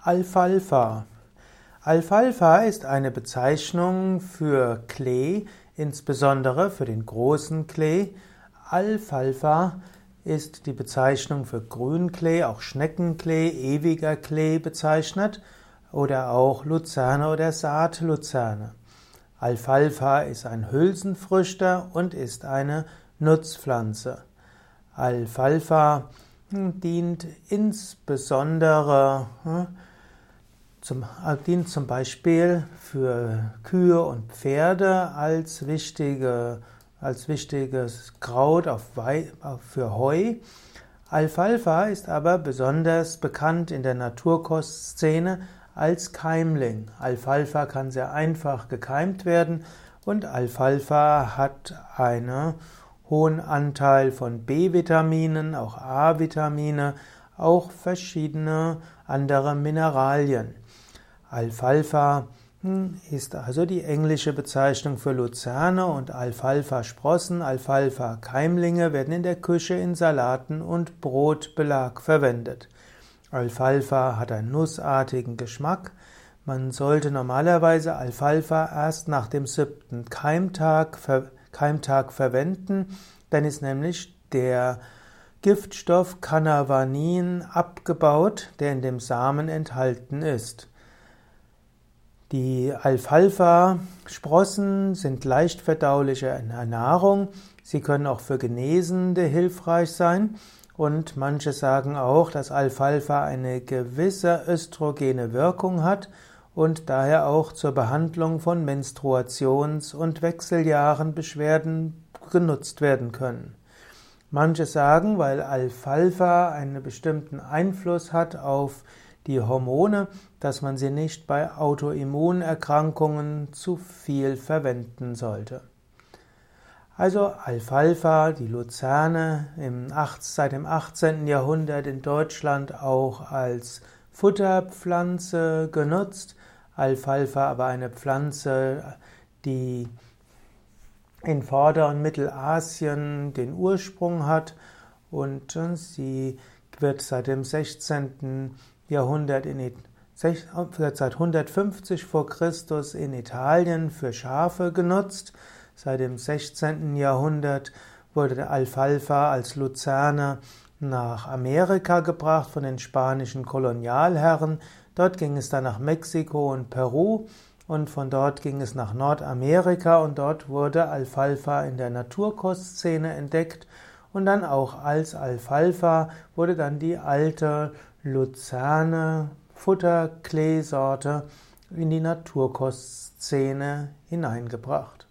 Alfalfa. Alfalfa ist eine Bezeichnung für Klee, insbesondere für den großen Klee. Alfalfa ist die Bezeichnung für Grünklee, auch Schneckenklee, ewiger Klee bezeichnet oder auch Luzerne oder Saatluzerne. Alfalfa ist ein Hülsenfrüchter und ist eine Nutzpflanze. Alfalfa dient insbesondere hm, zum, äh, dient zum Beispiel für Kühe und Pferde als, wichtige, als wichtiges Kraut auf Wei, für Heu. Alfalfa ist aber besonders bekannt in der Naturkostszene als Keimling. Alfalfa kann sehr einfach gekeimt werden und Alfalfa hat eine hohen Anteil von B-Vitaminen, auch A-Vitamine, auch verschiedene andere Mineralien. Alfalfa hm, ist also die englische Bezeichnung für Luzerne und Alfalfa-Sprossen, Alfalfa-Keimlinge werden in der Küche in Salaten und Brotbelag verwendet. Alfalfa hat einen nussartigen Geschmack. Man sollte normalerweise Alfalfa erst nach dem siebten Keimtag Keimtag verwenden, dann ist nämlich der Giftstoff Cannavanin abgebaut, der in dem Samen enthalten ist. Die Alfalfa-Sprossen sind leicht verdauliche Nahrung. Sie können auch für Genesende hilfreich sein. Und manche sagen auch, dass Alfalfa eine gewisse östrogene Wirkung hat und daher auch zur Behandlung von Menstruations- und Wechseljahrenbeschwerden genutzt werden können. Manche sagen, weil Alfalfa einen bestimmten Einfluss hat auf die Hormone, dass man sie nicht bei Autoimmunerkrankungen zu viel verwenden sollte. Also Alfalfa, die Luzerne, im 8, seit dem 18. Jahrhundert in Deutschland auch als Futterpflanze genutzt. Alfalfa aber eine Pflanze, die in Vorder- und Mittelasien den Ursprung hat und sie wird seit dem 16. Jahrhundert in seit 150 vor Christus in Italien für Schafe genutzt. Seit dem 16. Jahrhundert wurde der Alfalfa als Luzerne nach Amerika gebracht von den spanischen Kolonialherren. Dort ging es dann nach Mexiko und Peru und von dort ging es nach Nordamerika und dort wurde Alfalfa in der Naturkostszene entdeckt und dann auch als Alfalfa wurde dann die alte Luzerne Futterkleesorte in die Naturkostszene hineingebracht.